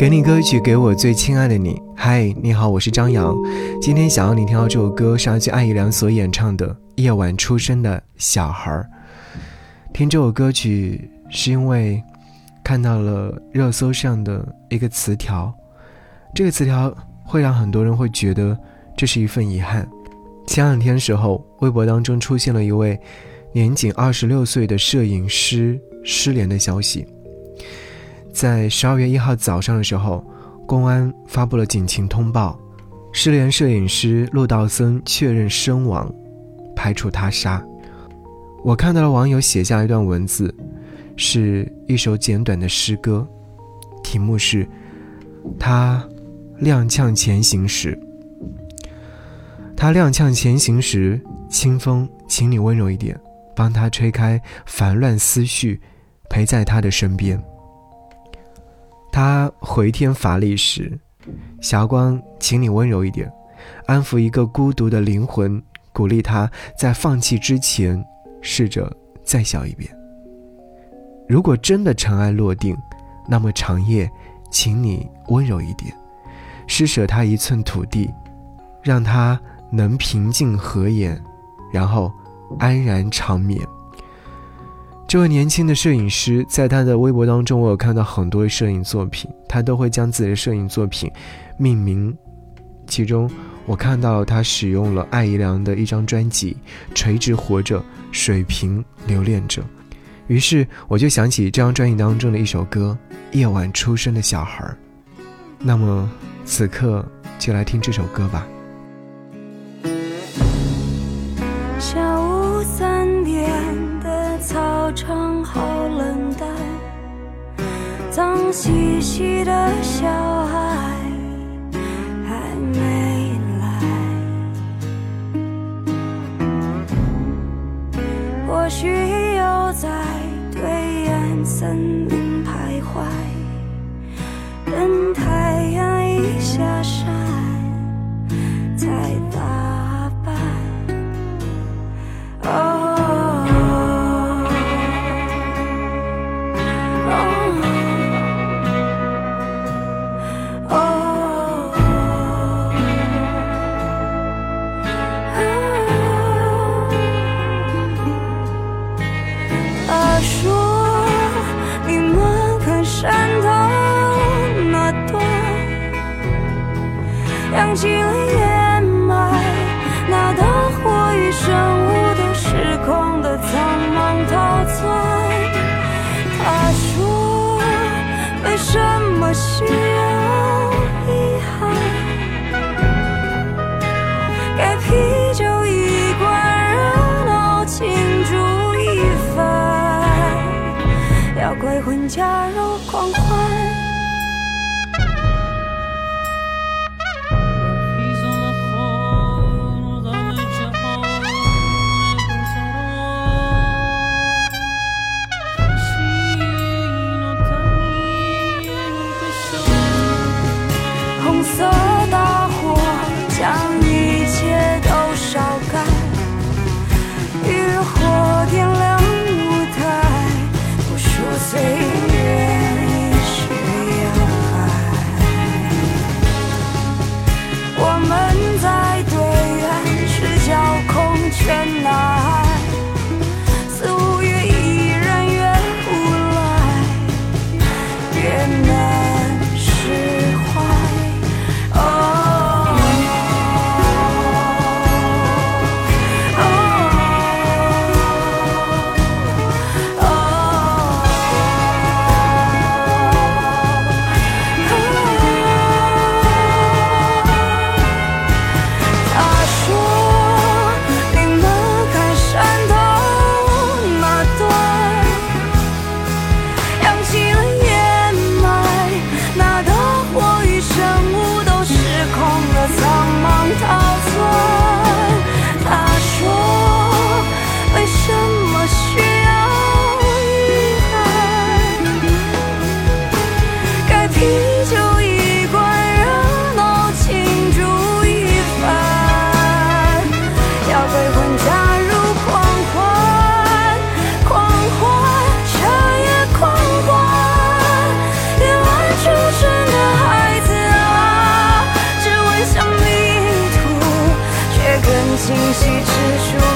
给你歌曲，给我最亲爱的你。嗨，你好，我是张扬。今天想要你听到这首歌，是来自艾怡良所演唱的《夜晚出生的小孩》。听这首歌曲是因为看到了热搜上的一个词条，这个词条会让很多人会觉得这是一份遗憾。前两天时候，微博当中出现了一位年仅二十六岁的摄影师失联的消息。在十二月一号早上的时候，公安发布了警情通报，失联摄影师陆道森确认身亡，排除他杀。我看到了网友写下一段文字，是一首简短的诗歌，题目是“他踉跄前行时”。他踉跄前行时，清风，请你温柔一点，帮他吹开烦乱思绪，陪在他的身边。他回天乏力时，霞光，请你温柔一点，安抚一个孤独的灵魂，鼓励他在放弃之前，试着再笑一遍。如果真的尘埃落定，那么长夜，请你温柔一点，施舍他一寸土地，让他能平静合眼，然后安然长眠。这位年轻的摄影师，在他的微博当中，我有看到很多摄影作品，他都会将自己的摄影作品命名。其中，我看到他使用了艾怡良的一张专辑《垂直活着，水平留恋着》，于是我就想起这张专辑当中的一首歌《夜晚出生的小孩》。那么，此刻就来听这首歌吧。场好冷淡，脏兮兮的小孩还没来。或许扬起了烟霾，那大火与生物都失控的苍茫陶醉。他说：为什么需要遗憾？给啤酒一罐，热闹庆祝一番，要鬼魂加入狂欢。息吃出